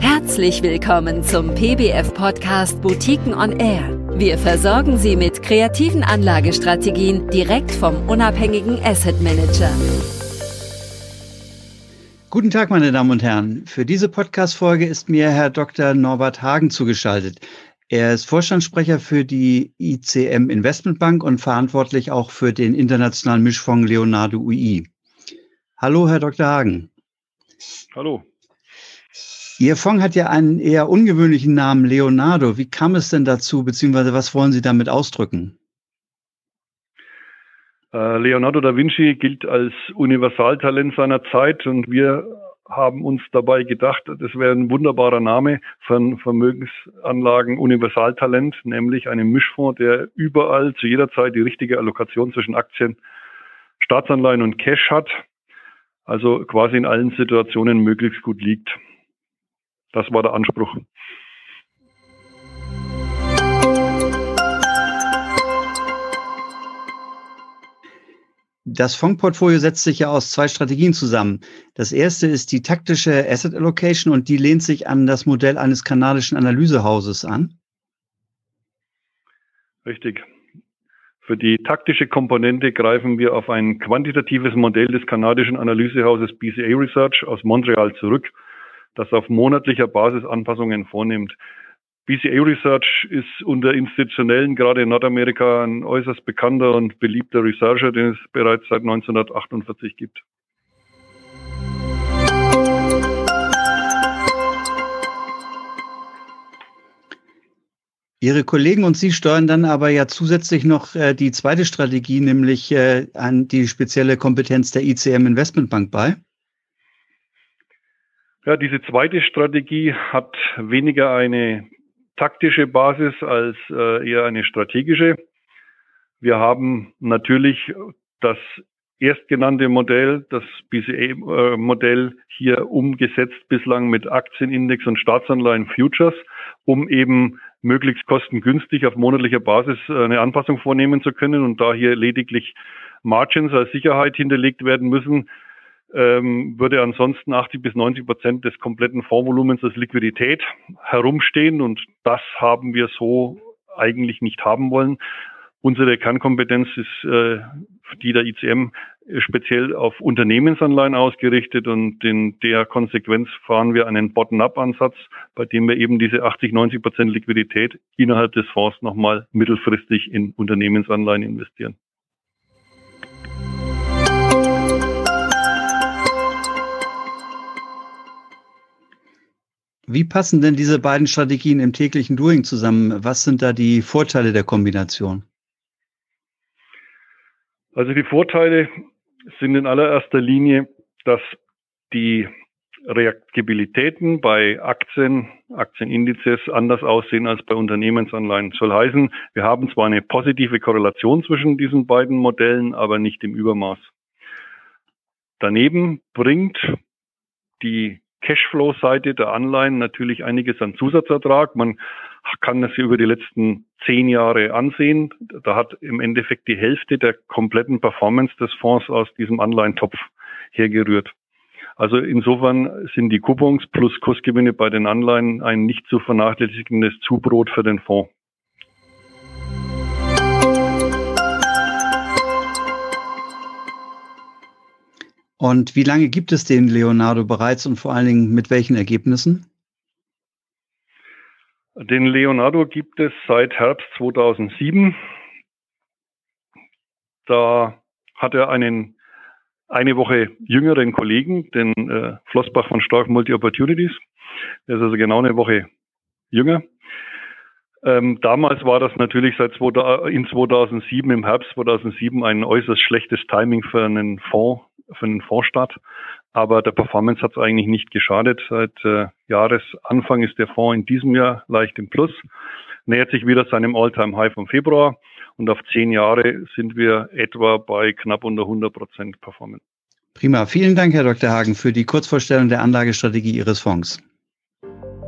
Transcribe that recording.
Herzlich willkommen zum PBF-Podcast Boutiquen on Air. Wir versorgen Sie mit kreativen Anlagestrategien direkt vom unabhängigen Asset Manager. Guten Tag, meine Damen und Herren. Für diese Podcast-Folge ist mir Herr Dr. Norbert Hagen zugeschaltet. Er ist Vorstandssprecher für die ICM Investmentbank und verantwortlich auch für den internationalen Mischfonds Leonardo UI. Hallo, Herr Dr. Hagen. Hallo. Ihr Fonds hat ja einen eher ungewöhnlichen Namen, Leonardo. Wie kam es denn dazu, beziehungsweise was wollen Sie damit ausdrücken? Äh, Leonardo da Vinci gilt als Universaltalent seiner Zeit und wir haben uns dabei gedacht, das wäre ein wunderbarer Name von Vermögensanlagen Universaltalent, nämlich einen Mischfonds, der überall zu jeder Zeit die richtige Allokation zwischen Aktien, Staatsanleihen und Cash hat, also quasi in allen Situationen möglichst gut liegt. Das war der Anspruch. Das Fondsportfolio setzt sich ja aus zwei Strategien zusammen. Das erste ist die taktische Asset Allocation und die lehnt sich an das Modell eines kanadischen Analysehauses an. Richtig. Für die taktische Komponente greifen wir auf ein quantitatives Modell des kanadischen Analysehauses BCA Research aus Montreal zurück das auf monatlicher Basis Anpassungen vornimmt. BCA Research ist unter Institutionellen gerade in Nordamerika ein äußerst bekannter und beliebter Researcher, den es bereits seit 1948 gibt. Ihre Kollegen und Sie steuern dann aber ja zusätzlich noch äh, die zweite Strategie, nämlich äh, an die spezielle Kompetenz der ICM Investmentbank bei. Ja, diese zweite Strategie hat weniger eine taktische Basis als äh, eher eine strategische. Wir haben natürlich das erstgenannte Modell, das BCA-Modell hier umgesetzt bislang mit Aktienindex und Staatsanleihen Futures, um eben möglichst kostengünstig auf monatlicher Basis äh, eine Anpassung vornehmen zu können und da hier lediglich Margins als Sicherheit hinterlegt werden müssen, ähm, würde ansonsten 80 bis 90 Prozent des kompletten Fondsvolumens als Liquidität herumstehen und das haben wir so eigentlich nicht haben wollen. Unsere Kernkompetenz ist äh, die der ICM speziell auf Unternehmensanleihen ausgerichtet und in der Konsequenz fahren wir einen Bottom-up-Ansatz, bei dem wir eben diese 80, 90 Prozent Liquidität innerhalb des Fonds nochmal mittelfristig in Unternehmensanleihen investieren. Wie passen denn diese beiden Strategien im täglichen Doing zusammen? Was sind da die Vorteile der Kombination? Also die Vorteile sind in allererster Linie, dass die Reaktibilitäten bei Aktien, Aktienindizes anders aussehen als bei Unternehmensanleihen. Soll heißen, wir haben zwar eine positive Korrelation zwischen diesen beiden Modellen, aber nicht im Übermaß. Daneben bringt die Cashflow-Seite der Anleihen natürlich einiges an Zusatzertrag. Man kann das hier über die letzten zehn Jahre ansehen. Da hat im Endeffekt die Hälfte der kompletten Performance des Fonds aus diesem Anleihentopf hergerührt. Also insofern sind die Coupons plus Kursgewinne bei den Anleihen ein nicht zu vernachlässigendes Zubrot für den Fonds. Und wie lange gibt es den Leonardo bereits und vor allen Dingen mit welchen Ergebnissen? Den Leonardo gibt es seit Herbst 2007. Da hat er einen eine Woche jüngeren Kollegen, den äh, Flossbach von Stark Multi Opportunities. Der ist also genau eine Woche jünger. Ähm, damals war das natürlich seit in 2007, im Herbst 2007, ein äußerst schlechtes Timing für einen Fonds, für einen Fondsstart. Aber der Performance hat es eigentlich nicht geschadet. Seit äh, Jahresanfang ist der Fonds in diesem Jahr leicht im Plus, nähert sich wieder seinem All-Time-High vom Februar und auf zehn Jahre sind wir etwa bei knapp unter 100 Prozent Performance. Prima. Vielen Dank, Herr Dr. Hagen, für die Kurzvorstellung der Anlagestrategie Ihres Fonds.